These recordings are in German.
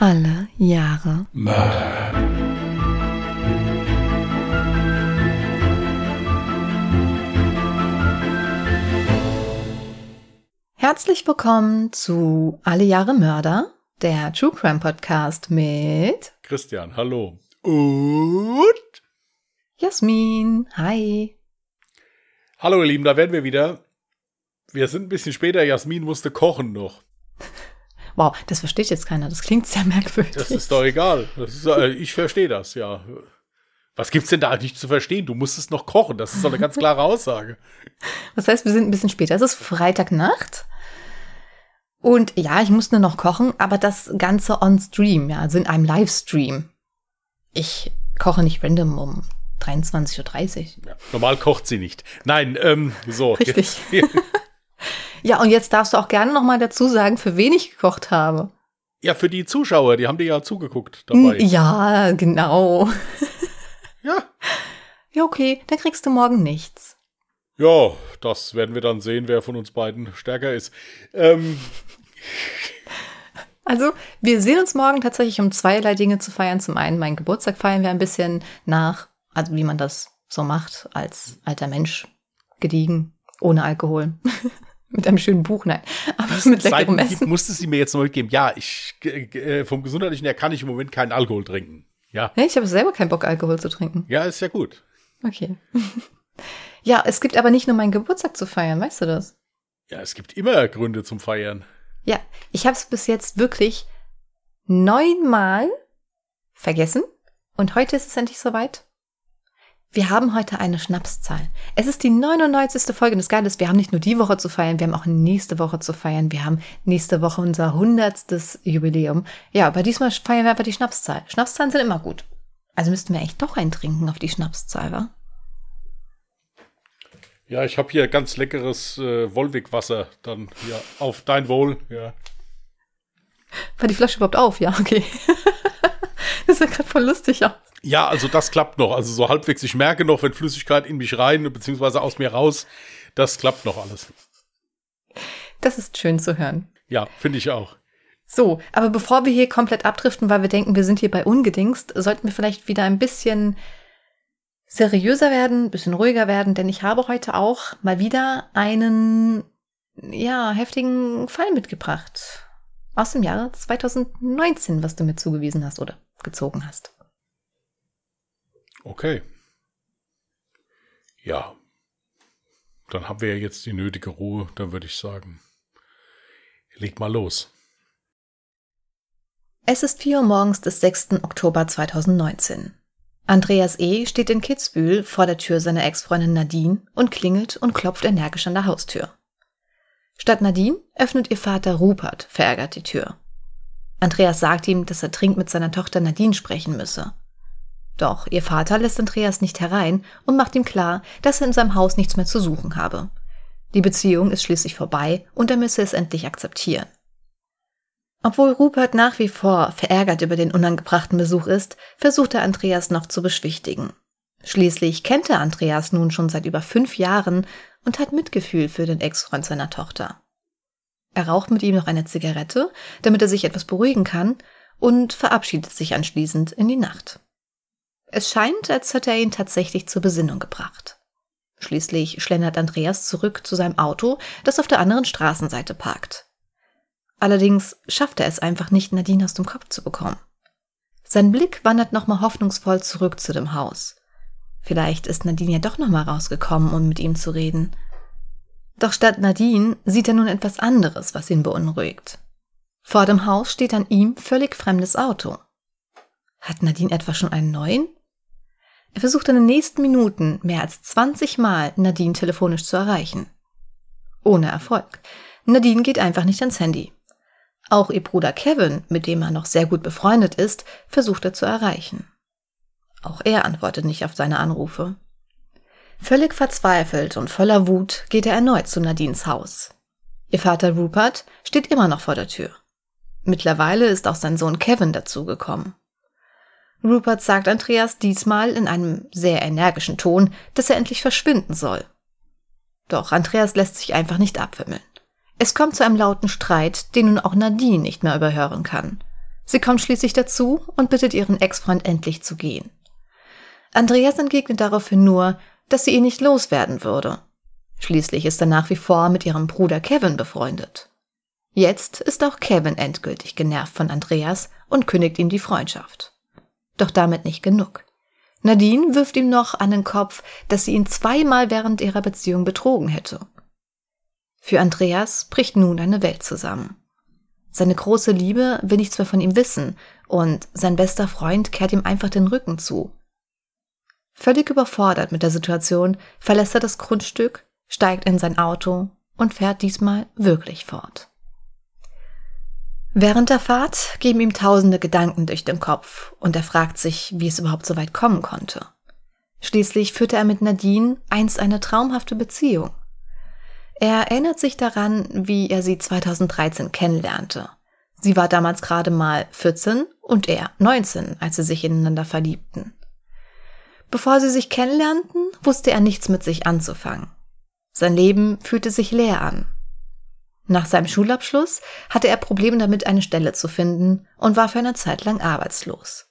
Alle Jahre Mörder. Herzlich willkommen zu Alle Jahre Mörder, der True Crime Podcast mit Christian, hallo. Und Jasmin. Hi. hallo ihr Lieben, da werden wir wieder. Wir sind ein bisschen später. Jasmin musste kochen noch. Wow, das versteht jetzt keiner. Das klingt sehr merkwürdig. Das ist doch egal. Ist, äh, ich verstehe das, ja. Was gibt's denn da nicht zu verstehen? Du musstest noch kochen. Das ist doch eine ganz klare Aussage. Das heißt, wir sind ein bisschen später. Es ist Freitagnacht. Und ja, ich musste noch kochen, aber das Ganze on Stream, ja, also in einem Livestream. Ich koche nicht random um 23.30 Uhr. Ja, normal kocht sie nicht. Nein, ähm, so. Richtig. Jetzt, Ja, und jetzt darfst du auch gerne noch mal dazu sagen, für wen ich gekocht habe. ja, für die Zuschauer, die haben dir ja zugeguckt dabei. Ja, genau. Ja. Ja, okay, dann kriegst du morgen nichts. Ja, das werden wir dann sehen, wer von uns beiden stärker ist. Ähm, Also, wir sehen uns morgen tatsächlich, um zweierlei Dinge zu feiern. Zum einen, meinen Geburtstag feiern wir ein bisschen nach, also wie man das so macht, als alter Mensch, gediegen, ohne Alkohol. mit einem schönen Buch, nein, aber mit leckerem Seiten Essen. musste sie mir jetzt noch mitgeben. Ja, ich äh, vom gesundheitlichen her kann ich im Moment keinen Alkohol trinken. Ja, Ja, ich habe selber keinen Bock, Alkohol zu trinken. ja, ist ja gut. Okay. ja, es gibt aber nicht nur meinen Geburtstag zu feiern, weißt du das? Ja, es gibt immer Gründe zum Feiern. Ja, ich habe es bis jetzt wirklich neunmal vergessen und heute ist es endlich soweit. Wir haben heute eine Schnapszahl. Es ist die 99. Folge des Geiles. Wir haben nicht nur die Woche zu feiern, wir haben auch nächste Woche zu feiern. Wir haben nächste Woche unser 100. Jubiläum. Ja, aber diesmal feiern wir einfach die Schnapszahl. Schnapszahlen sind immer gut. Also müssten wir echt doch eintrinken auf die Schnapszahl, wa? Ja, ich habe hier ganz leckeres äh, Wolwig-Wasser. Dann hier auf dein Wohl. Ja. War die Flasche überhaupt auf? Ja, okay. das sah gerade voll lustig aus. Ja, also das klappt noch. Also so halbwegs. Ich merke noch, wenn Flüssigkeit in mich rein beziehungsweise aus mir raus, das klappt noch alles. Das ist schön zu hören. Ja, finde ich auch. So, aber bevor wir hier komplett abdriften, weil wir denken, wir sind hier bei Ungedingst, sollten wir vielleicht wieder ein bisschen seriöser werden, ein bisschen ruhiger werden, denn ich habe heute auch mal wieder einen, ja, heftigen Fall mitgebracht. Aus dem Jahre 2019, was du mir zugewiesen hast oder gezogen hast. Okay. Ja. Dann haben wir ja jetzt die nötige Ruhe. Dann würde ich sagen, leg mal los. Es ist 4 Uhr morgens des 6. Oktober 2019. Andreas E. steht in Kitzbühel vor der Tür seiner Ex-Freundin Nadine und klingelt und klopft energisch an der Haustür. Statt Nadine öffnet ihr Vater Rupert verärgert die Tür. Andreas sagt ihm, dass er dringend mit seiner Tochter Nadine sprechen müsse. Doch ihr Vater lässt Andreas nicht herein und macht ihm klar, dass er in seinem Haus nichts mehr zu suchen habe. Die Beziehung ist schließlich vorbei und er müsse es endlich akzeptieren. Obwohl Rupert nach wie vor verärgert über den unangebrachten Besuch ist, versucht er Andreas noch zu beschwichtigen. Schließlich kennt er Andreas nun schon seit über fünf Jahren und hat Mitgefühl für den Ex-Freund seiner Tochter. Er raucht mit ihm noch eine Zigarette, damit er sich etwas beruhigen kann, und verabschiedet sich anschließend in die Nacht. Es scheint, als hätte er ihn tatsächlich zur Besinnung gebracht. Schließlich schlendert Andreas zurück zu seinem Auto, das auf der anderen Straßenseite parkt. Allerdings schafft er es einfach nicht, Nadine aus dem Kopf zu bekommen. Sein Blick wandert nochmal hoffnungsvoll zurück zu dem Haus. Vielleicht ist Nadine ja doch nochmal rausgekommen, um mit ihm zu reden. Doch statt Nadine sieht er nun etwas anderes, was ihn beunruhigt. Vor dem Haus steht ein ihm völlig fremdes Auto. Hat Nadine etwa schon einen neuen? Er versucht in den nächsten Minuten mehr als 20 Mal Nadine telefonisch zu erreichen. Ohne Erfolg. Nadine geht einfach nicht ans Handy. Auch ihr Bruder Kevin, mit dem er noch sehr gut befreundet ist, versucht er zu erreichen. Auch er antwortet nicht auf seine Anrufe. Völlig verzweifelt und voller Wut geht er erneut zu Nadines Haus. Ihr Vater Rupert steht immer noch vor der Tür. Mittlerweile ist auch sein Sohn Kevin dazugekommen. Rupert sagt Andreas diesmal in einem sehr energischen Ton, dass er endlich verschwinden soll. Doch Andreas lässt sich einfach nicht abwimmeln. Es kommt zu einem lauten Streit, den nun auch Nadine nicht mehr überhören kann. Sie kommt schließlich dazu und bittet ihren Ex-Freund endlich zu gehen. Andreas entgegnet daraufhin nur, dass sie ihn nicht loswerden würde. Schließlich ist er nach wie vor mit ihrem Bruder Kevin befreundet. Jetzt ist auch Kevin endgültig genervt von Andreas und kündigt ihm die Freundschaft. Doch damit nicht genug. Nadine wirft ihm noch an den Kopf, dass sie ihn zweimal während ihrer Beziehung betrogen hätte. Für Andreas bricht nun eine Welt zusammen. Seine große Liebe will nichts mehr von ihm wissen und sein bester Freund kehrt ihm einfach den Rücken zu. Völlig überfordert mit der Situation verlässt er das Grundstück, steigt in sein Auto und fährt diesmal wirklich fort. Während der Fahrt geben ihm tausende Gedanken durch den Kopf und er fragt sich, wie es überhaupt so weit kommen konnte. Schließlich führte er mit Nadine einst eine traumhafte Beziehung. Er erinnert sich daran, wie er sie 2013 kennenlernte. Sie war damals gerade mal 14 und er 19, als sie sich ineinander verliebten. Bevor sie sich kennenlernten, wusste er nichts mit sich anzufangen. Sein Leben fühlte sich leer an. Nach seinem Schulabschluss hatte er Probleme damit, eine Stelle zu finden und war für eine Zeit lang arbeitslos.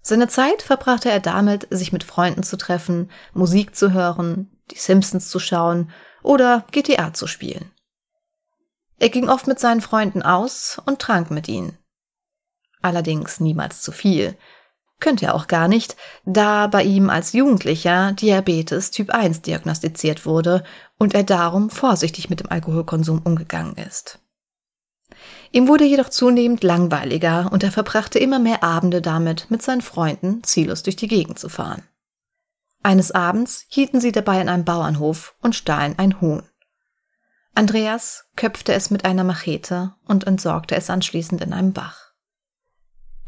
Seine Zeit verbrachte er damit, sich mit Freunden zu treffen, Musik zu hören, die Simpsons zu schauen oder GTA zu spielen. Er ging oft mit seinen Freunden aus und trank mit ihnen. Allerdings niemals zu viel. Könnte er auch gar nicht, da bei ihm als Jugendlicher Diabetes Typ 1 diagnostiziert wurde und er darum vorsichtig mit dem Alkoholkonsum umgegangen ist. Ihm wurde jedoch zunehmend langweiliger und er verbrachte immer mehr Abende damit, mit seinen Freunden ziellos durch die Gegend zu fahren. Eines Abends hielten sie dabei an einem Bauernhof und stahlen ein Huhn. Andreas köpfte es mit einer Machete und entsorgte es anschließend in einem Bach.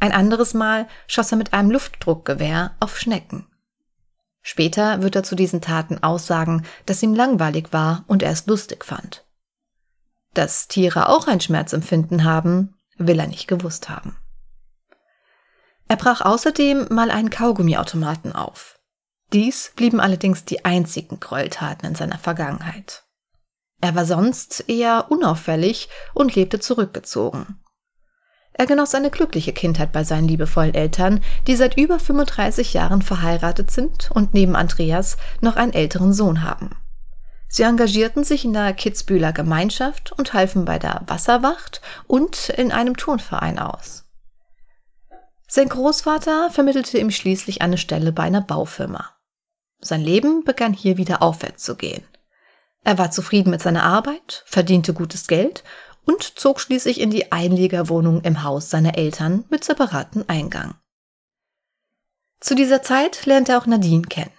Ein anderes Mal schoss er mit einem Luftdruckgewehr auf Schnecken. Später wird er zu diesen Taten aussagen, dass ihm langweilig war und er es lustig fand. Dass Tiere auch ein Schmerzempfinden haben, will er nicht gewusst haben. Er brach außerdem mal einen Kaugummiautomaten auf. Dies blieben allerdings die einzigen Gräueltaten in seiner Vergangenheit. Er war sonst eher unauffällig und lebte zurückgezogen. Er genoss eine glückliche Kindheit bei seinen liebevollen Eltern, die seit über 35 Jahren verheiratet sind und neben Andreas noch einen älteren Sohn haben. Sie engagierten sich in der Kitzbühler Gemeinschaft und halfen bei der Wasserwacht und in einem Turnverein aus. Sein Großvater vermittelte ihm schließlich eine Stelle bei einer Baufirma. Sein Leben begann hier wieder aufwärts zu gehen. Er war zufrieden mit seiner Arbeit, verdiente gutes Geld und zog schließlich in die Einliegerwohnung im Haus seiner Eltern mit separatem Eingang. Zu dieser Zeit lernte er auch Nadine kennen.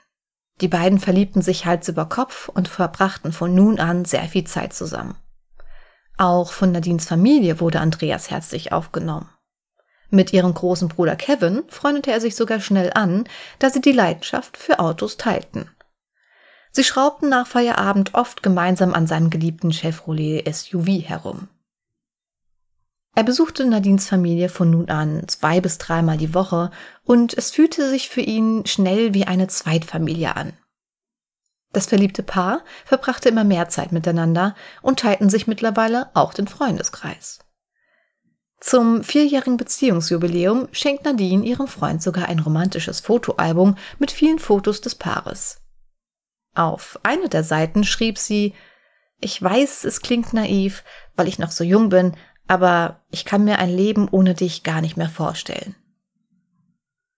Die beiden verliebten sich Hals über Kopf und verbrachten von nun an sehr viel Zeit zusammen. Auch von Nadines Familie wurde Andreas herzlich aufgenommen. Mit ihrem großen Bruder Kevin freundete er sich sogar schnell an, da sie die Leidenschaft für Autos teilten. Sie schraubten nach Feierabend oft gemeinsam an seinem geliebten Chevrolet SUV herum. Er besuchte Nadines Familie von nun an zwei bis dreimal die Woche und es fühlte sich für ihn schnell wie eine Zweitfamilie an. Das verliebte Paar verbrachte immer mehr Zeit miteinander und teilten sich mittlerweile auch den Freundeskreis. Zum vierjährigen Beziehungsjubiläum schenkt Nadine ihrem Freund sogar ein romantisches Fotoalbum mit vielen Fotos des Paares. Auf einer der Seiten schrieb sie, ich weiß, es klingt naiv, weil ich noch so jung bin, aber ich kann mir ein Leben ohne dich gar nicht mehr vorstellen.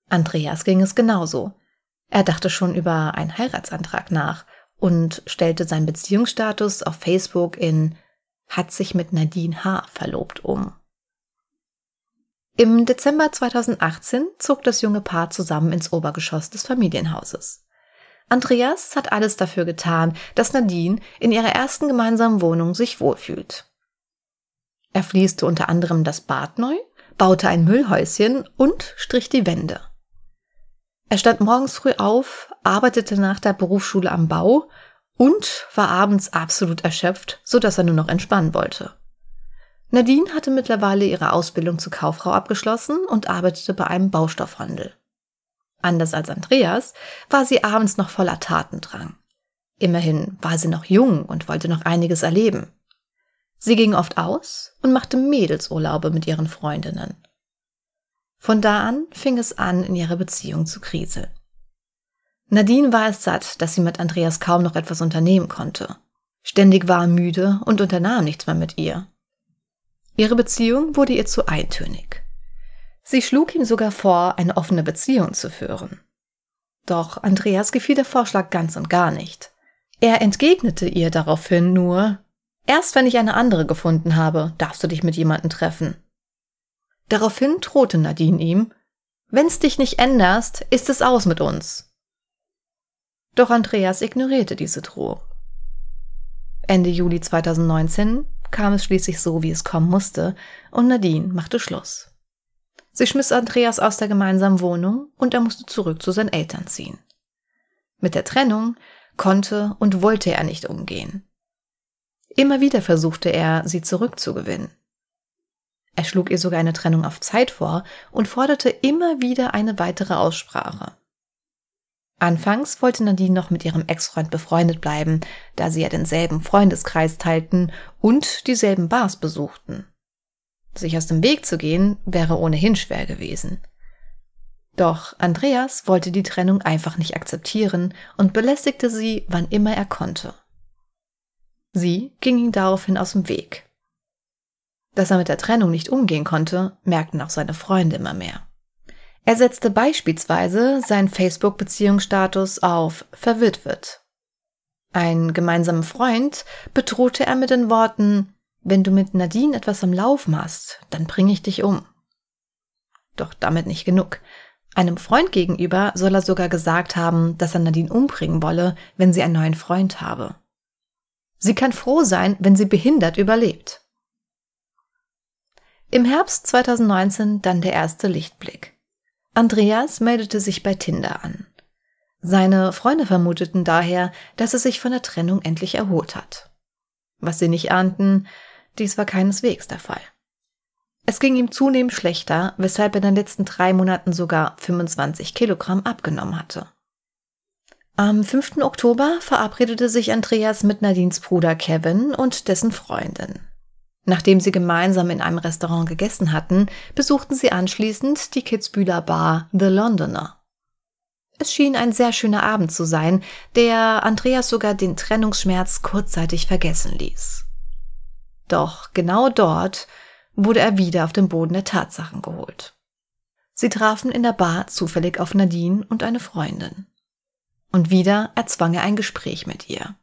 Andreas ging es genauso. Er dachte schon über einen Heiratsantrag nach und stellte seinen Beziehungsstatus auf Facebook in hat sich mit Nadine H. verlobt um. Im Dezember 2018 zog das junge Paar zusammen ins Obergeschoss des Familienhauses. Andreas hat alles dafür getan, dass Nadine in ihrer ersten gemeinsamen Wohnung sich wohlfühlt. Er fließte unter anderem das Bad neu, baute ein Müllhäuschen und strich die Wände. Er stand morgens früh auf, arbeitete nach der Berufsschule am Bau und war abends absolut erschöpft, so dass er nur noch entspannen wollte. Nadine hatte mittlerweile ihre Ausbildung zur Kauffrau abgeschlossen und arbeitete bei einem Baustoffhandel. Anders als Andreas war sie abends noch voller Tatendrang. Immerhin war sie noch jung und wollte noch einiges erleben. Sie ging oft aus und machte Mädelsurlaube mit ihren Freundinnen. Von da an fing es an, in ihrer Beziehung zu kriseln. Nadine war es satt, dass sie mit Andreas kaum noch etwas unternehmen konnte. Ständig war er müde und unternahm nichts mehr mit ihr. Ihre Beziehung wurde ihr zu eintönig. Sie schlug ihm sogar vor, eine offene Beziehung zu führen. Doch Andreas gefiel der Vorschlag ganz und gar nicht. Er entgegnete ihr daraufhin nur, erst wenn ich eine andere gefunden habe, darfst du dich mit jemandem treffen. Daraufhin drohte Nadine ihm, wenn's dich nicht änderst, ist es aus mit uns. Doch Andreas ignorierte diese Drohung. Ende Juli 2019 kam es schließlich so, wie es kommen musste, und Nadine machte Schluss. Sie schmiss Andreas aus der gemeinsamen Wohnung und er musste zurück zu seinen Eltern ziehen. Mit der Trennung konnte und wollte er nicht umgehen. Immer wieder versuchte er, sie zurückzugewinnen. Er schlug ihr sogar eine Trennung auf Zeit vor und forderte immer wieder eine weitere Aussprache. Anfangs wollte Nadine noch mit ihrem Ex-Freund befreundet bleiben, da sie ja denselben Freundeskreis teilten und dieselben Bars besuchten. Sich aus dem Weg zu gehen, wäre ohnehin schwer gewesen. Doch Andreas wollte die Trennung einfach nicht akzeptieren und belästigte sie, wann immer er konnte. Sie ging ihm daraufhin aus dem Weg. Dass er mit der Trennung nicht umgehen konnte, merkten auch seine Freunde immer mehr. Er setzte beispielsweise seinen Facebook-Beziehungsstatus auf verwitwet. Ein gemeinsamer Freund bedrohte er mit den Worten wenn du mit Nadine etwas am Laufen hast, dann bringe ich dich um. Doch damit nicht genug. Einem Freund gegenüber soll er sogar gesagt haben, dass er Nadine umbringen wolle, wenn sie einen neuen Freund habe. Sie kann froh sein, wenn sie behindert überlebt. Im Herbst 2019 dann der erste Lichtblick. Andreas meldete sich bei Tinder an. Seine Freunde vermuteten daher, dass er sich von der Trennung endlich erholt hat. Was sie nicht ahnten, dies war keineswegs der Fall. Es ging ihm zunehmend schlechter, weshalb er in den letzten drei Monaten sogar 25 Kilogramm abgenommen hatte. Am 5. Oktober verabredete sich Andreas mit Nadines Bruder Kevin und dessen Freundin. Nachdem sie gemeinsam in einem Restaurant gegessen hatten, besuchten sie anschließend die Kitzbühler Bar The Londoner. Es schien ein sehr schöner Abend zu sein, der Andreas sogar den Trennungsschmerz kurzzeitig vergessen ließ. Doch genau dort wurde er wieder auf den Boden der Tatsachen geholt. Sie trafen in der Bar zufällig auf Nadine und eine Freundin. Und wieder erzwang er ein Gespräch mit ihr.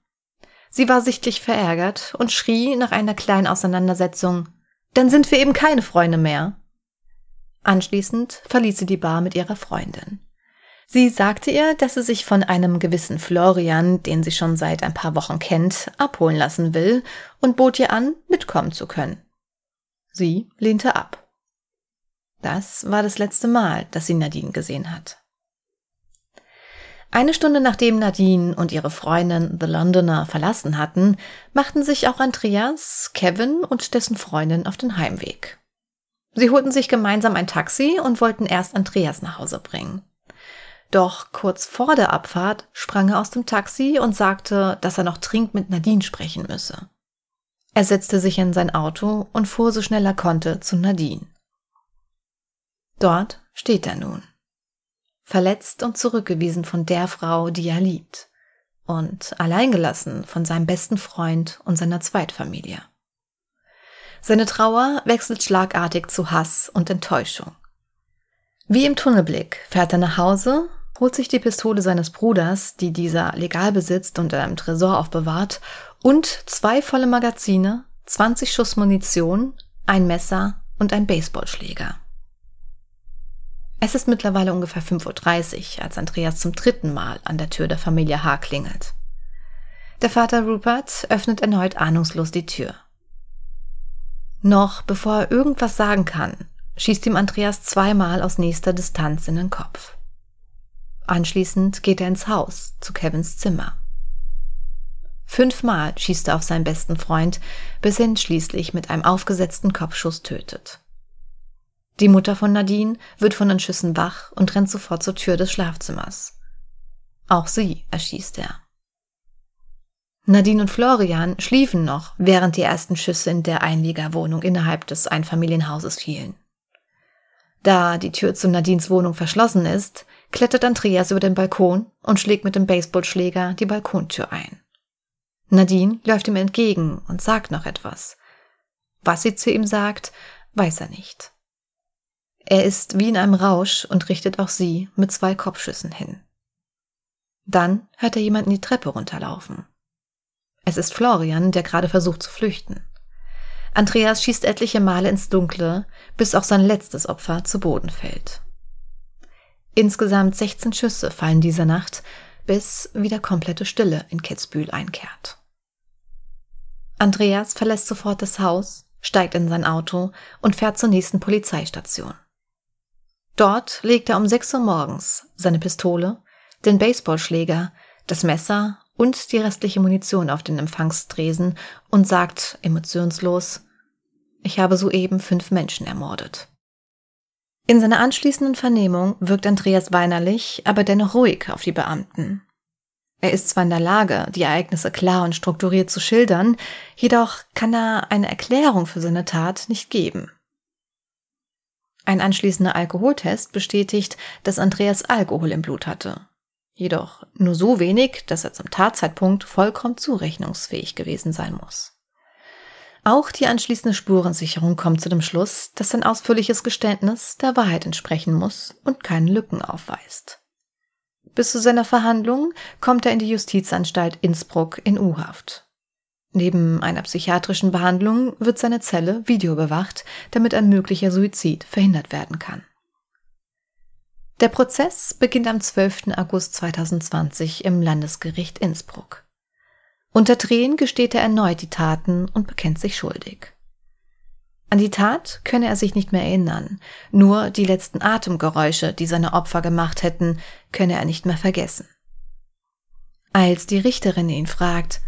Sie war sichtlich verärgert und schrie nach einer kleinen Auseinandersetzung, dann sind wir eben keine Freunde mehr. Anschließend verließ sie die Bar mit ihrer Freundin. Sie sagte ihr, dass sie sich von einem gewissen Florian, den sie schon seit ein paar Wochen kennt, abholen lassen will und bot ihr an, mitkommen zu können. Sie lehnte ab. Das war das letzte Mal, dass sie Nadine gesehen hat. Eine Stunde nachdem Nadine und ihre Freundin The Londoner verlassen hatten, machten sich auch Andreas, Kevin und dessen Freundin auf den Heimweg. Sie holten sich gemeinsam ein Taxi und wollten erst Andreas nach Hause bringen. Doch kurz vor der Abfahrt sprang er aus dem Taxi und sagte, dass er noch dringend mit Nadine sprechen müsse. Er setzte sich in sein Auto und fuhr so schnell er konnte zu Nadine. Dort steht er nun. Verletzt und zurückgewiesen von der Frau, die er liebt. Und alleingelassen von seinem besten Freund und seiner Zweitfamilie. Seine Trauer wechselt schlagartig zu Hass und Enttäuschung. Wie im Tunnelblick fährt er nach Hause holt sich die Pistole seines Bruders, die dieser legal besitzt und in einem Tresor aufbewahrt, und zwei volle Magazine, 20 Schuss Munition, ein Messer und ein Baseballschläger. Es ist mittlerweile ungefähr 5.30 Uhr, als Andreas zum dritten Mal an der Tür der Familie H. klingelt. Der Vater Rupert öffnet erneut ahnungslos die Tür. Noch bevor er irgendwas sagen kann, schießt ihm Andreas zweimal aus nächster Distanz in den Kopf. Anschließend geht er ins Haus, zu Kevins Zimmer. Fünfmal schießt er auf seinen besten Freund, bis er ihn schließlich mit einem aufgesetzten Kopfschuss tötet. Die Mutter von Nadine wird von den Schüssen wach und rennt sofort zur Tür des Schlafzimmers. Auch sie erschießt er. Nadine und Florian schliefen noch, während die ersten Schüsse in der Einliegerwohnung innerhalb des Einfamilienhauses fielen. Da die Tür zu Nadines Wohnung verschlossen ist, klettert Andreas über den Balkon und schlägt mit dem Baseballschläger die Balkontür ein. Nadine läuft ihm entgegen und sagt noch etwas. Was sie zu ihm sagt, weiß er nicht. Er ist wie in einem Rausch und richtet auch sie mit zwei Kopfschüssen hin. Dann hört er jemanden die Treppe runterlaufen. Es ist Florian, der gerade versucht zu flüchten. Andreas schießt etliche Male ins Dunkle, bis auch sein letztes Opfer zu Boden fällt. Insgesamt 16 Schüsse fallen diese Nacht, bis wieder komplette Stille in Kitzbühel einkehrt. Andreas verlässt sofort das Haus, steigt in sein Auto und fährt zur nächsten Polizeistation. Dort legt er um 6 Uhr morgens seine Pistole, den Baseballschläger, das Messer und die restliche Munition auf den Empfangstresen und sagt emotionslos, ich habe soeben fünf Menschen ermordet. In seiner anschließenden Vernehmung wirkt Andreas weinerlich, aber dennoch ruhig auf die Beamten. Er ist zwar in der Lage, die Ereignisse klar und strukturiert zu schildern, jedoch kann er eine Erklärung für seine Tat nicht geben. Ein anschließender Alkoholtest bestätigt, dass Andreas Alkohol im Blut hatte. Jedoch nur so wenig, dass er zum Tatzeitpunkt vollkommen zurechnungsfähig gewesen sein muss. Auch die anschließende Spurensicherung kommt zu dem Schluss, dass sein ausführliches Geständnis der Wahrheit entsprechen muss und keine Lücken aufweist. Bis zu seiner Verhandlung kommt er in die Justizanstalt Innsbruck in U-Haft. Neben einer psychiatrischen Behandlung wird seine Zelle videobewacht, damit ein möglicher Suizid verhindert werden kann. Der Prozess beginnt am 12. August 2020 im Landesgericht Innsbruck. Unter Tränen gesteht er erneut die Taten und bekennt sich schuldig. An die Tat könne er sich nicht mehr erinnern, nur die letzten Atemgeräusche, die seine Opfer gemacht hätten, könne er nicht mehr vergessen. Als die Richterin ihn fragt,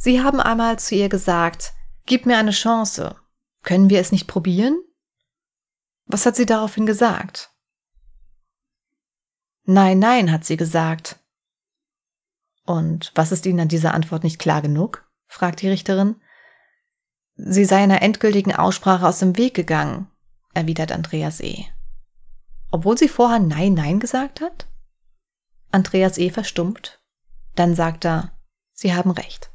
Sie haben einmal zu ihr gesagt, Gib mir eine Chance, können wir es nicht probieren? Was hat sie daraufhin gesagt? Nein, nein, hat sie gesagt. Und was ist Ihnen an dieser Antwort nicht klar genug? fragt die Richterin. Sie sei einer endgültigen Aussprache aus dem Weg gegangen, erwidert Andreas E. Obwohl sie vorher Nein, Nein gesagt hat? Andreas E. verstummt. Dann sagt er, Sie haben recht.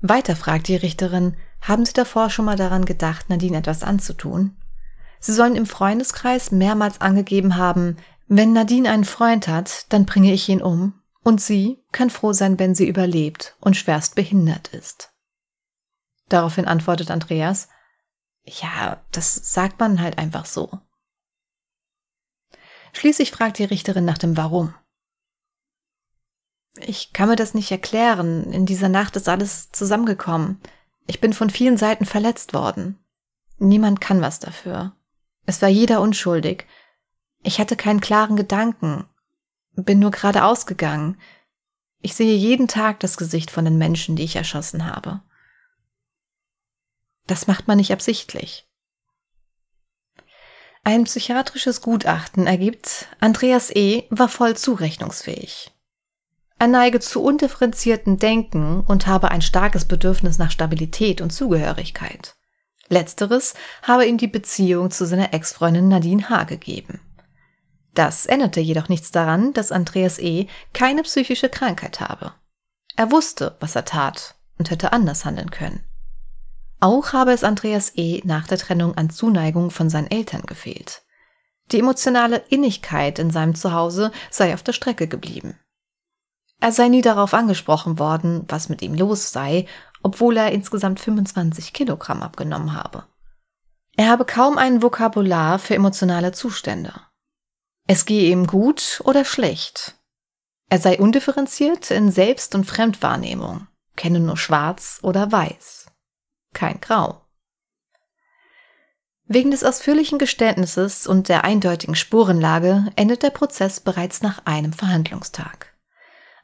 Weiter fragt die Richterin, haben Sie davor schon mal daran gedacht, Nadine etwas anzutun? Sie sollen im Freundeskreis mehrmals angegeben haben, wenn Nadine einen Freund hat, dann bringe ich ihn um, und sie kann froh sein, wenn sie überlebt und schwerst behindert ist. Daraufhin antwortet Andreas, ja, das sagt man halt einfach so. Schließlich fragt die Richterin nach dem Warum. Ich kann mir das nicht erklären. In dieser Nacht ist alles zusammengekommen. Ich bin von vielen Seiten verletzt worden. Niemand kann was dafür. Es war jeder unschuldig. Ich hatte keinen klaren Gedanken. Bin nur gerade ausgegangen. Ich sehe jeden Tag das Gesicht von den Menschen, die ich erschossen habe. Das macht man nicht absichtlich. Ein psychiatrisches Gutachten ergibt, Andreas E. war voll zurechnungsfähig. Er neige zu undifferenzierten Denken und habe ein starkes Bedürfnis nach Stabilität und Zugehörigkeit. Letzteres habe ihm die Beziehung zu seiner Ex-Freundin Nadine H. gegeben. Das änderte jedoch nichts daran, dass Andreas E. keine psychische Krankheit habe. Er wusste, was er tat und hätte anders handeln können. Auch habe es Andreas E. nach der Trennung an Zuneigung von seinen Eltern gefehlt. Die emotionale Innigkeit in seinem Zuhause sei auf der Strecke geblieben. Er sei nie darauf angesprochen worden, was mit ihm los sei, obwohl er insgesamt 25 Kilogramm abgenommen habe. Er habe kaum ein Vokabular für emotionale Zustände. Es gehe ihm gut oder schlecht. Er sei undifferenziert in Selbst- und Fremdwahrnehmung, kenne nur schwarz oder weiß kein Grau. Wegen des ausführlichen Geständnisses und der eindeutigen Spurenlage endet der Prozess bereits nach einem Verhandlungstag.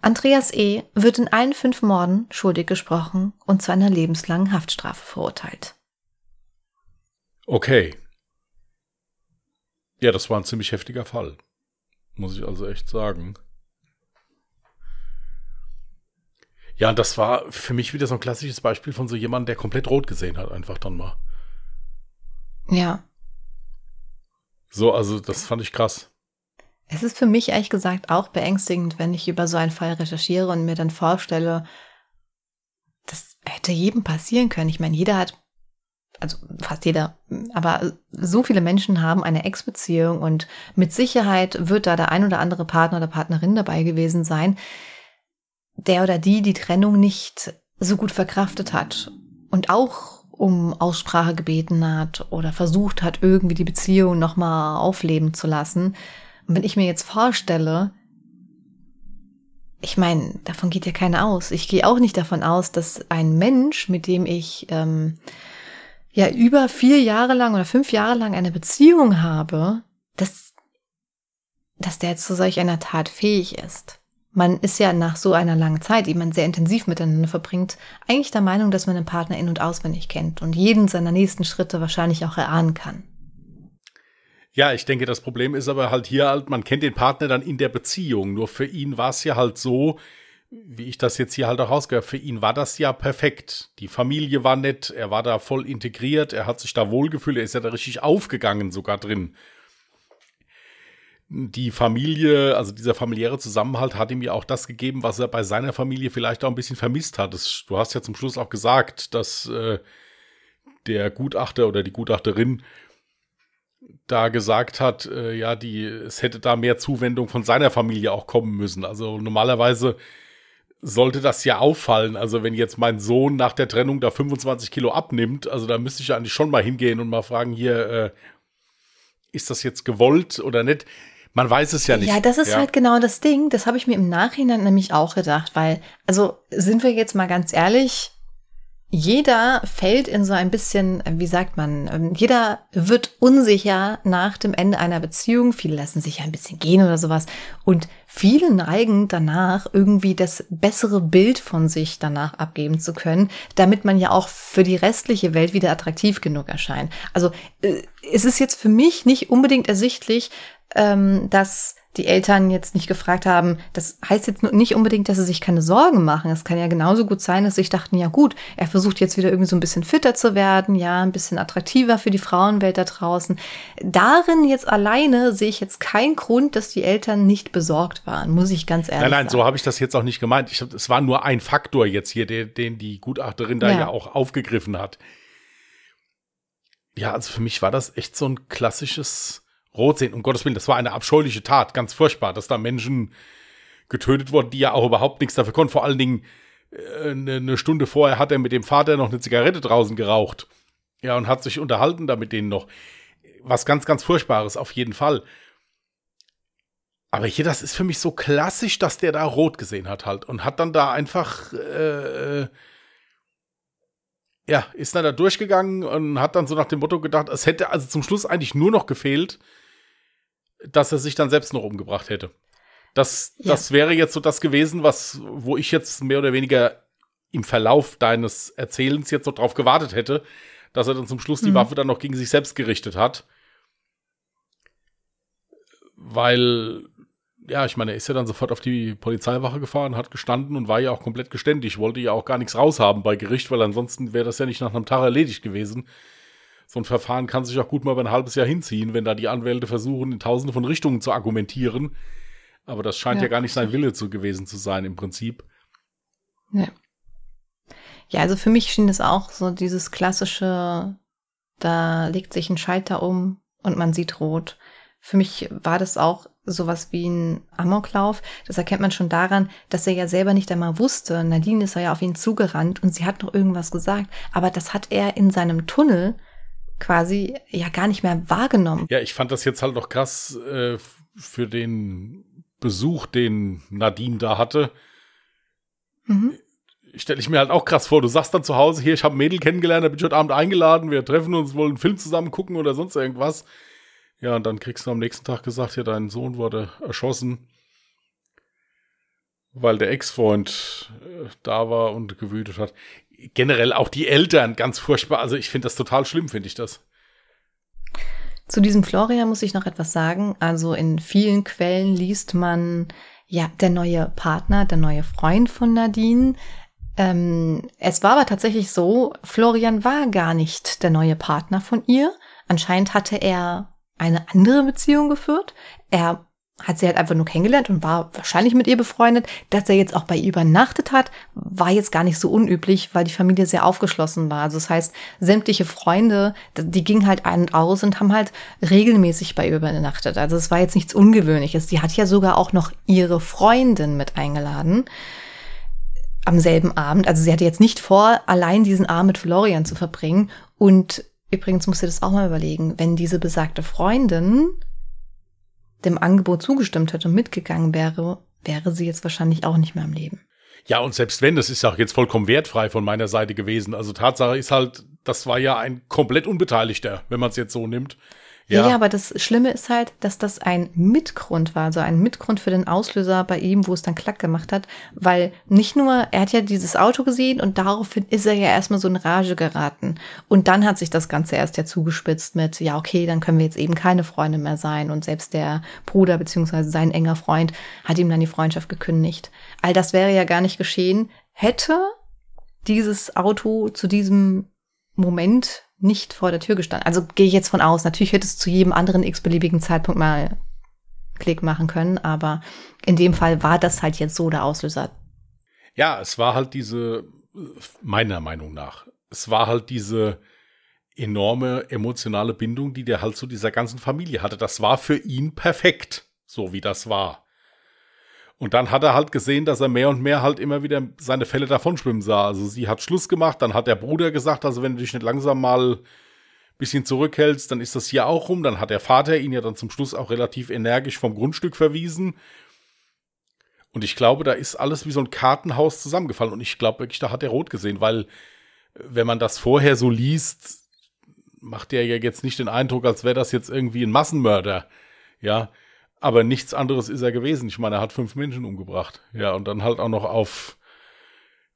Andreas E. wird in allen fünf Morden schuldig gesprochen und zu einer lebenslangen Haftstrafe verurteilt. Okay. Ja, das war ein ziemlich heftiger Fall. Muss ich also echt sagen. Ja, und das war für mich wieder so ein klassisches Beispiel von so jemandem, der komplett rot gesehen hat, einfach dann mal. Ja. So, also das fand ich krass. Es ist für mich ehrlich gesagt auch beängstigend, wenn ich über so einen Fall recherchiere und mir dann vorstelle, das hätte jedem passieren können. Ich meine, jeder hat, also fast jeder, aber so viele Menschen haben eine Ex-Beziehung und mit Sicherheit wird da der ein oder andere Partner oder Partnerin dabei gewesen sein, der oder die die Trennung nicht so gut verkraftet hat und auch um Aussprache gebeten hat oder versucht hat, irgendwie die Beziehung nochmal aufleben zu lassen. Und wenn ich mir jetzt vorstelle, ich meine, davon geht ja keiner aus. Ich gehe auch nicht davon aus, dass ein Mensch, mit dem ich ähm, ja über vier Jahre lang oder fünf Jahre lang eine Beziehung habe, dass, dass der zu solch einer Tat fähig ist. Man ist ja nach so einer langen Zeit, die man sehr intensiv miteinander verbringt, eigentlich der Meinung, dass man den Partner in- und auswendig kennt und jeden seiner nächsten Schritte wahrscheinlich auch erahnen kann. Ja, ich denke, das Problem ist aber halt hier halt, man kennt den Partner dann in der Beziehung. Nur für ihn war es ja halt so, wie ich das jetzt hier halt auch rausgehört, für ihn war das ja perfekt. Die Familie war nett, er war da voll integriert, er hat sich da wohlgefühlt, er ist ja da richtig aufgegangen sogar drin die Familie, also dieser familiäre Zusammenhalt hat ihm ja auch das gegeben, was er bei seiner Familie vielleicht auch ein bisschen vermisst hat. Das, du hast ja zum Schluss auch gesagt, dass äh, der Gutachter oder die Gutachterin da gesagt hat, äh, ja, die, es hätte da mehr Zuwendung von seiner Familie auch kommen müssen. Also normalerweise sollte das ja auffallen. Also wenn jetzt mein Sohn nach der Trennung da 25 Kilo abnimmt, also da müsste ich eigentlich schon mal hingehen und mal fragen, hier, äh, ist das jetzt gewollt oder nicht? Man weiß es ja nicht. Ja, das ist ja. halt genau das Ding. Das habe ich mir im Nachhinein nämlich auch gedacht, weil, also sind wir jetzt mal ganz ehrlich, jeder fällt in so ein bisschen, wie sagt man, ähm, jeder wird unsicher nach dem Ende einer Beziehung. Viele lassen sich ein bisschen gehen oder sowas. Und viele neigen danach, irgendwie das bessere Bild von sich danach abgeben zu können, damit man ja auch für die restliche Welt wieder attraktiv genug erscheint. Also äh, es ist jetzt für mich nicht unbedingt ersichtlich, ähm, dass die Eltern jetzt nicht gefragt haben, das heißt jetzt nicht unbedingt, dass sie sich keine Sorgen machen. Es kann ja genauso gut sein, dass sie sich dachten, ja gut, er versucht jetzt wieder irgendwie so ein bisschen fitter zu werden, ja, ein bisschen attraktiver für die Frauenwelt da draußen. Darin jetzt alleine sehe ich jetzt keinen Grund, dass die Eltern nicht besorgt waren, muss ich ganz ehrlich sagen. Nein, nein, sagen. so habe ich das jetzt auch nicht gemeint. Ich, es war nur ein Faktor jetzt hier, den, den die Gutachterin da ja. ja auch aufgegriffen hat. Ja, also für mich war das echt so ein klassisches rot sehen. Um Gottes Willen, das war eine abscheuliche Tat, ganz furchtbar, dass da Menschen getötet wurden, die ja auch überhaupt nichts dafür konnten. Vor allen Dingen äh, eine Stunde vorher hat er mit dem Vater noch eine Zigarette draußen geraucht. Ja, und hat sich unterhalten da mit denen noch. Was ganz, ganz Furchtbares, auf jeden Fall. Aber hier, das ist für mich so klassisch, dass der da rot gesehen hat halt und hat dann da einfach, äh, äh ja, ist dann da durchgegangen und hat dann so nach dem Motto gedacht, es hätte also zum Schluss eigentlich nur noch gefehlt, dass er sich dann selbst noch umgebracht hätte. Das, ja. das wäre jetzt so das gewesen, was, wo ich jetzt mehr oder weniger im Verlauf deines Erzählens jetzt noch drauf gewartet hätte, dass er dann zum Schluss die mhm. Waffe dann noch gegen sich selbst gerichtet hat. Weil, ja, ich meine, er ist ja dann sofort auf die Polizeiwache gefahren, hat gestanden und war ja auch komplett geständig, wollte ja auch gar nichts raushaben bei Gericht, weil ansonsten wäre das ja nicht nach einem Tag erledigt gewesen so ein Verfahren kann sich auch gut mal über ein halbes Jahr hinziehen, wenn da die Anwälte versuchen, in tausende von Richtungen zu argumentieren. Aber das scheint ja, ja gar nicht sein Wille zu gewesen zu sein im Prinzip. Ja. Ja, also für mich schien es auch so dieses klassische, da legt sich ein Schalter um und man sieht rot. Für mich war das auch sowas wie ein Amoklauf. Das erkennt man schon daran, dass er ja selber nicht einmal wusste. Nadine ist ja auf ihn zugerannt und sie hat noch irgendwas gesagt. Aber das hat er in seinem Tunnel quasi ja gar nicht mehr wahrgenommen. Ja, ich fand das jetzt halt noch krass äh, für den Besuch, den Nadine da hatte. Mhm. Stelle ich mir halt auch krass vor. Du sagst dann zu Hause, hier, ich habe ein Mädel kennengelernt, da bin ich heute Abend eingeladen, wir treffen uns, wollen einen Film zusammen gucken oder sonst irgendwas. Ja, und dann kriegst du am nächsten Tag gesagt, ja, dein Sohn wurde erschossen, weil der Ex-Freund äh, da war und gewütet hat generell auch die Eltern ganz furchtbar. Also ich finde das total schlimm, finde ich das. Zu diesem Florian muss ich noch etwas sagen. Also in vielen Quellen liest man, ja, der neue Partner, der neue Freund von Nadine. Ähm, es war aber tatsächlich so, Florian war gar nicht der neue Partner von ihr. Anscheinend hatte er eine andere Beziehung geführt. Er hat sie halt einfach nur kennengelernt und war wahrscheinlich mit ihr befreundet. Dass er jetzt auch bei ihr übernachtet hat, war jetzt gar nicht so unüblich, weil die Familie sehr aufgeschlossen war. Also das heißt, sämtliche Freunde, die gingen halt ein und aus und haben halt regelmäßig bei ihr übernachtet. Also es war jetzt nichts Ungewöhnliches. Sie hat ja sogar auch noch ihre Freundin mit eingeladen am selben Abend. Also sie hatte jetzt nicht vor, allein diesen Abend mit Florian zu verbringen. Und übrigens musst du das auch mal überlegen, wenn diese besagte Freundin dem Angebot zugestimmt hätte und mitgegangen wäre, wäre sie jetzt wahrscheinlich auch nicht mehr am Leben. Ja, und selbst wenn, das ist auch jetzt vollkommen wertfrei von meiner Seite gewesen. Also Tatsache ist halt, das war ja ein komplett Unbeteiligter, wenn man es jetzt so nimmt. Ja. ja, aber das Schlimme ist halt, dass das ein Mitgrund war, also ein Mitgrund für den Auslöser bei ihm, wo es dann klack gemacht hat, weil nicht nur, er hat ja dieses Auto gesehen und daraufhin ist er ja erstmal so in Rage geraten. Und dann hat sich das Ganze erst ja zugespitzt mit, ja, okay, dann können wir jetzt eben keine Freunde mehr sein. Und selbst der Bruder beziehungsweise sein enger Freund hat ihm dann die Freundschaft gekündigt. All das wäre ja gar nicht geschehen, hätte dieses Auto zu diesem Moment nicht vor der Tür gestanden. Also gehe ich jetzt von aus. Natürlich hätte es zu jedem anderen x-beliebigen Zeitpunkt mal Klick machen können, aber in dem Fall war das halt jetzt so der Auslöser. Ja, es war halt diese, meiner Meinung nach, es war halt diese enorme emotionale Bindung, die der halt zu dieser ganzen Familie hatte. Das war für ihn perfekt, so wie das war. Und dann hat er halt gesehen, dass er mehr und mehr halt immer wieder seine Fälle davonschwimmen sah. Also sie hat Schluss gemacht, dann hat der Bruder gesagt, also wenn du dich nicht langsam mal ein bisschen zurückhältst, dann ist das hier auch rum. Dann hat der Vater ihn ja dann zum Schluss auch relativ energisch vom Grundstück verwiesen. Und ich glaube, da ist alles wie so ein Kartenhaus zusammengefallen. Und ich glaube wirklich, da hat er rot gesehen, weil wenn man das vorher so liest, macht er ja jetzt nicht den Eindruck, als wäre das jetzt irgendwie ein Massenmörder. Ja, aber nichts anderes ist er gewesen. Ich meine, er hat fünf Menschen umgebracht. Ja, und dann halt auch noch auf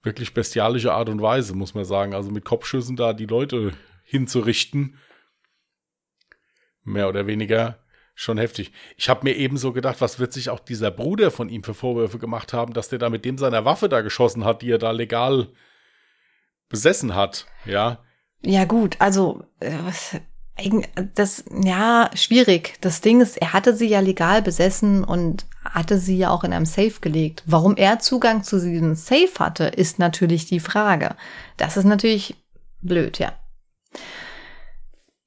wirklich bestialische Art und Weise, muss man sagen. Also mit Kopfschüssen da die Leute hinzurichten. Mehr oder weniger schon heftig. Ich habe mir ebenso gedacht, was wird sich auch dieser Bruder von ihm für Vorwürfe gemacht haben, dass der da mit dem seiner Waffe da geschossen hat, die er da legal besessen hat, ja. Ja gut, also äh, das, ja, schwierig. Das Ding ist, er hatte sie ja legal besessen und hatte sie ja auch in einem Safe gelegt. Warum er Zugang zu diesem Safe hatte, ist natürlich die Frage. Das ist natürlich blöd, ja.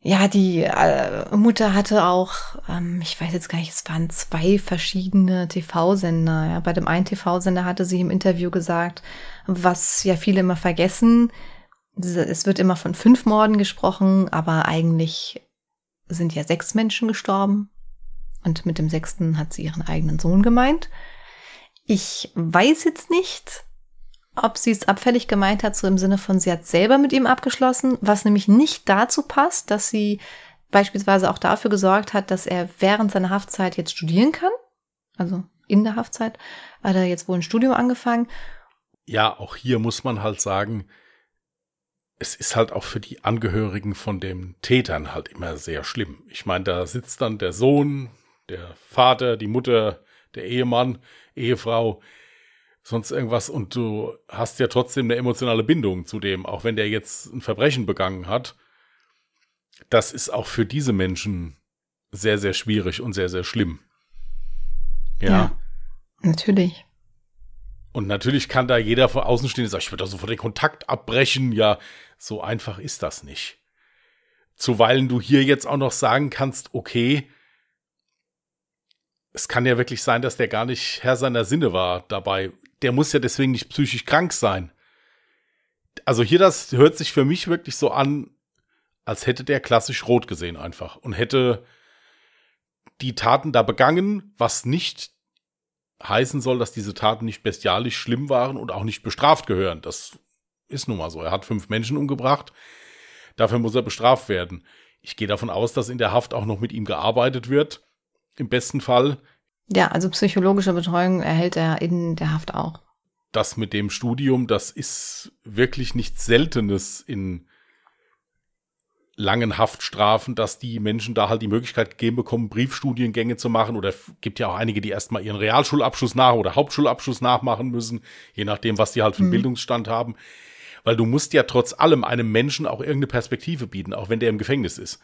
Ja, die äh, Mutter hatte auch, ähm, ich weiß jetzt gar nicht, es waren zwei verschiedene TV-Sender. Ja. Bei dem einen TV-Sender hatte sie im Interview gesagt, was ja viele immer vergessen, es wird immer von fünf Morden gesprochen, aber eigentlich sind ja sechs Menschen gestorben. Und mit dem sechsten hat sie ihren eigenen Sohn gemeint. Ich weiß jetzt nicht, ob sie es abfällig gemeint hat, so im Sinne von, sie hat selber mit ihm abgeschlossen, was nämlich nicht dazu passt, dass sie beispielsweise auch dafür gesorgt hat, dass er während seiner Haftzeit jetzt studieren kann. Also in der Haftzeit hat er jetzt wohl ein Studium angefangen. Ja, auch hier muss man halt sagen, es ist halt auch für die Angehörigen von den Tätern halt immer sehr schlimm. Ich meine, da sitzt dann der Sohn, der Vater, die Mutter, der Ehemann, Ehefrau, sonst irgendwas und du hast ja trotzdem eine emotionale Bindung zu dem, auch wenn der jetzt ein Verbrechen begangen hat. Das ist auch für diese Menschen sehr, sehr schwierig und sehr, sehr schlimm. Ja. ja natürlich. Und natürlich kann da jeder von außen stehen und sagen, ich würde doch sofort den Kontakt abbrechen. Ja, so einfach ist das nicht. Zuweilen du hier jetzt auch noch sagen kannst, okay, es kann ja wirklich sein, dass der gar nicht Herr seiner Sinne war dabei. Der muss ja deswegen nicht psychisch krank sein. Also hier, das hört sich für mich wirklich so an, als hätte der klassisch rot gesehen einfach und hätte die Taten da begangen, was nicht heißen soll, dass diese Taten nicht bestialisch schlimm waren und auch nicht bestraft gehören. Das ist nun mal so. Er hat fünf Menschen umgebracht. Dafür muss er bestraft werden. Ich gehe davon aus, dass in der Haft auch noch mit ihm gearbeitet wird. Im besten Fall. Ja, also psychologische Betreuung erhält er in der Haft auch. Das mit dem Studium, das ist wirklich nichts Seltenes in langen Haftstrafen, dass die Menschen da halt die Möglichkeit gegeben bekommen, Briefstudiengänge zu machen. Oder gibt ja auch einige, die erstmal ihren Realschulabschluss nach oder Hauptschulabschluss nachmachen müssen, je nachdem, was die halt für einen mhm. Bildungsstand haben. Weil du musst ja trotz allem einem Menschen auch irgendeine Perspektive bieten, auch wenn der im Gefängnis ist.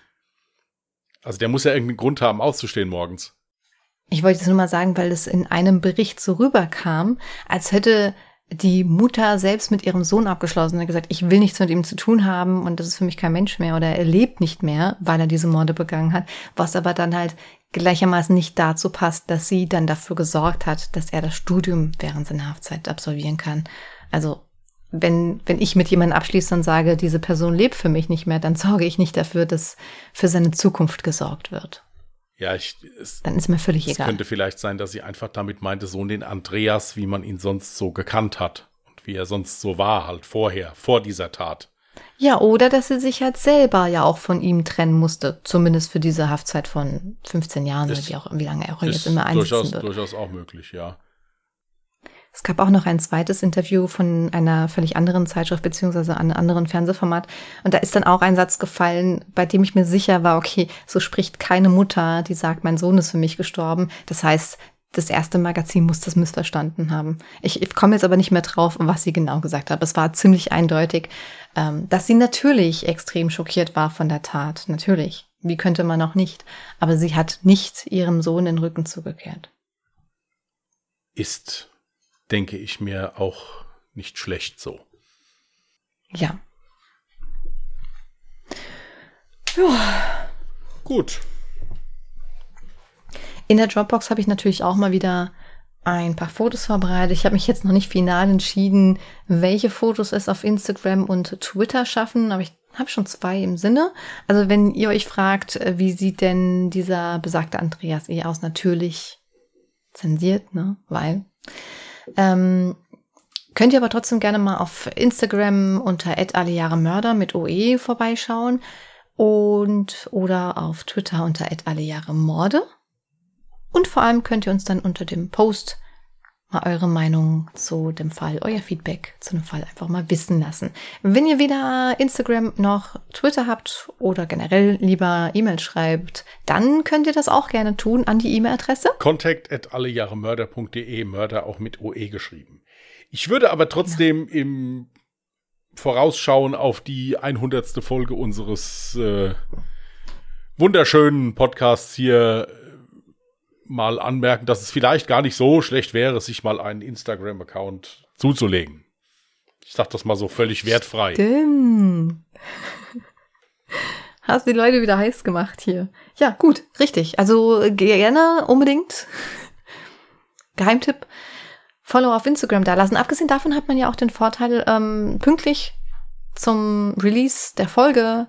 Also der muss ja irgendeinen Grund haben, auszustehen morgens. Ich wollte es nur mal sagen, weil es in einem Bericht so rüberkam, als hätte die Mutter selbst mit ihrem Sohn abgeschlossen und gesagt, ich will nichts mit ihm zu tun haben und das ist für mich kein Mensch mehr oder er lebt nicht mehr, weil er diese Morde begangen hat, was aber dann halt gleichermaßen nicht dazu passt, dass sie dann dafür gesorgt hat, dass er das Studium während seiner Haftzeit absolvieren kann. Also wenn, wenn ich mit jemandem abschließe und sage, diese Person lebt für mich nicht mehr, dann sorge ich nicht dafür, dass für seine Zukunft gesorgt wird. Ja, ich, es, dann ist mir völlig es egal. könnte vielleicht sein, dass sie einfach damit meinte, so den Andreas, wie man ihn sonst so gekannt hat und wie er sonst so war, halt vorher, vor dieser Tat. Ja, oder dass sie sich halt selber ja auch von ihm trennen musste, zumindest für diese Haftzeit von 15 Jahren Ist- oder wie, auch, wie lange er auch Ist jetzt immer einsitzen durchaus, wird. durchaus auch möglich, ja. Es gab auch noch ein zweites Interview von einer völlig anderen Zeitschrift beziehungsweise einem anderen Fernsehformat. Und da ist dann auch ein Satz gefallen, bei dem ich mir sicher war, okay, so spricht keine Mutter, die sagt, mein Sohn ist für mich gestorben. Das heißt, das erste Magazin muss das missverstanden haben. Ich, ich komme jetzt aber nicht mehr drauf, was sie genau gesagt hat. Es war ziemlich eindeutig, ähm, dass sie natürlich extrem schockiert war von der Tat. Natürlich. Wie könnte man auch nicht? Aber sie hat nicht ihrem Sohn den Rücken zugekehrt. Ist, denke ich mir, auch nicht schlecht so. Ja. Gut. In der Dropbox habe ich natürlich auch mal wieder ein paar Fotos vorbereitet. Ich habe mich jetzt noch nicht final entschieden, welche Fotos es auf Instagram und Twitter schaffen, aber ich habe schon zwei im Sinne. Also wenn ihr euch fragt, äh, wie sieht denn dieser besagte Andreas E aus? Natürlich zensiert, ne? Weil. Ähm, könnt ihr aber trotzdem gerne mal auf Instagram unter @allejahremörder mit OE vorbeischauen und oder auf Twitter unter @allejahremorde. Und vor allem könnt ihr uns dann unter dem Post mal eure Meinung zu dem Fall, euer Feedback zu dem Fall einfach mal wissen lassen. Wenn ihr weder Instagram noch Twitter habt oder generell lieber E-Mail schreibt, dann könnt ihr das auch gerne tun an die E-Mail-Adresse. Contact at allejahremörder.de, Mörder auch mit OE geschrieben. Ich würde aber trotzdem im Vorausschauen auf die 100. Folge unseres äh, wunderschönen Podcasts hier mal anmerken, dass es vielleicht gar nicht so schlecht wäre, sich mal einen Instagram-Account zuzulegen. Ich sag das mal so völlig wertfrei. Stimmt. Hast die Leute wieder heiß gemacht hier. Ja, gut, richtig. Also gerne unbedingt. Geheimtipp. Follow auf Instagram da lassen. Abgesehen davon hat man ja auch den Vorteil, ähm, pünktlich zum Release der Folge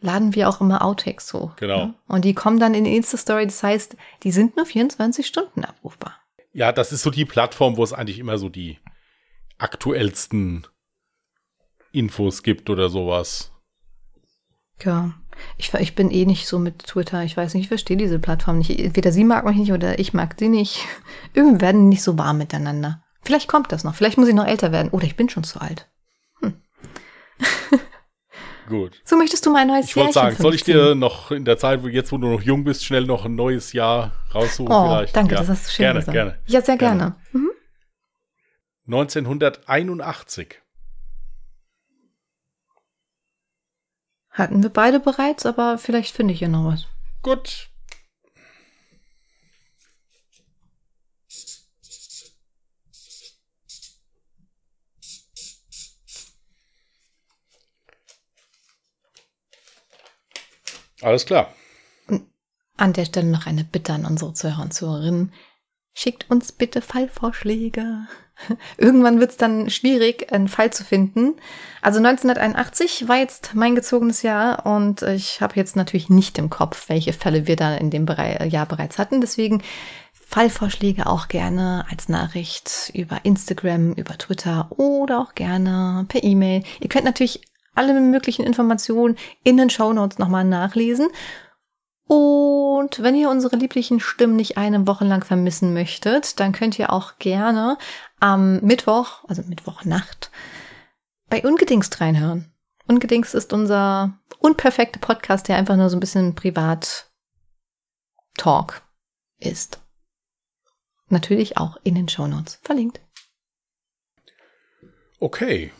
laden wir auch immer Outtakes hoch. Genau. Ne? Und die kommen dann in die Insta-Story. Das heißt, die sind nur 24 Stunden abrufbar. Ja, das ist so die Plattform, wo es eigentlich immer so die aktuellsten Infos gibt oder sowas. Ja, ich, ich bin eh nicht so mit Twitter. Ich weiß nicht, ich verstehe diese Plattform nicht. Entweder sie mag mich nicht oder ich mag sie nicht. Irgendwie werden nicht so warm miteinander. Vielleicht kommt das noch. Vielleicht muss ich noch älter werden. Oder ich bin schon zu alt. Gut. So möchtest du mal ein neues Ich wollte sagen, soll ich dir noch in der Zeit, wo jetzt, wo du noch jung bist, schnell noch ein neues Jahr raussuchen Oh, vielleicht? danke, ja. das hast du schön gerne, gesagt. Gerne, Ja, sehr gerne. Mhm. 1981. Hatten wir beide bereits, aber vielleicht finde ich ja noch was. Gut. Alles klar. An der Stelle noch eine Bitte an unsere Zuhörer und Zuhörerinnen. Schickt uns bitte Fallvorschläge. Irgendwann wird es dann schwierig, einen Fall zu finden. Also 1981 war jetzt mein gezogenes Jahr und ich habe jetzt natürlich nicht im Kopf, welche Fälle wir da in dem Jahr bereits hatten. Deswegen Fallvorschläge auch gerne als Nachricht über Instagram, über Twitter oder auch gerne per E-Mail. Ihr könnt natürlich alle möglichen Informationen in den Shownotes nochmal nachlesen. Und wenn ihr unsere lieblichen Stimmen nicht eine Woche lang vermissen möchtet, dann könnt ihr auch gerne am Mittwoch, also Mittwochnacht, bei Ungedingst reinhören. Ungedingst ist unser unperfekter Podcast, der einfach nur so ein bisschen Privat-Talk ist. Natürlich auch in den Shownotes verlinkt. Okay.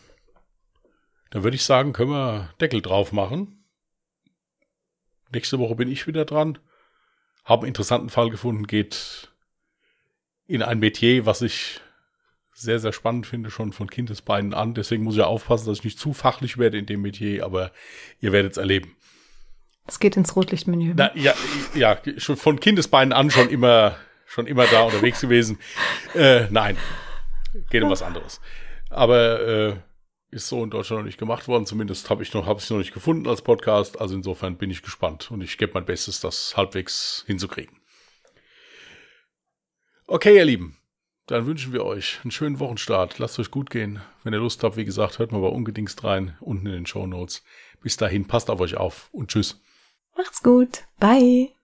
Dann würde ich sagen, können wir Deckel drauf machen. nächste Woche bin ich wieder dran. Habe einen interessanten Fall gefunden, geht in ein Metier, was ich sehr, sehr spannend finde, schon von Kindesbeinen an. Deswegen muss ich aufpassen, dass ich nicht zu fachlich werde in dem Metier, aber ihr werdet es erleben. Es geht ins Rotlichtmenü. Na, ja, ja, schon von Kindesbeinen an schon immer, schon immer da unterwegs gewesen. Äh, nein, geht um was anderes. Aber äh, ist so in Deutschland noch nicht gemacht worden. Zumindest habe ich noch, habe es noch nicht gefunden als Podcast. Also insofern bin ich gespannt und ich gebe mein Bestes, das halbwegs hinzukriegen. Okay, ihr Lieben, dann wünschen wir euch einen schönen Wochenstart. Lasst euch gut gehen. Wenn ihr Lust habt, wie gesagt, hört mal bei Ungedingst rein, unten in den Show Notes. Bis dahin, passt auf euch auf und tschüss. Macht's gut. Bye.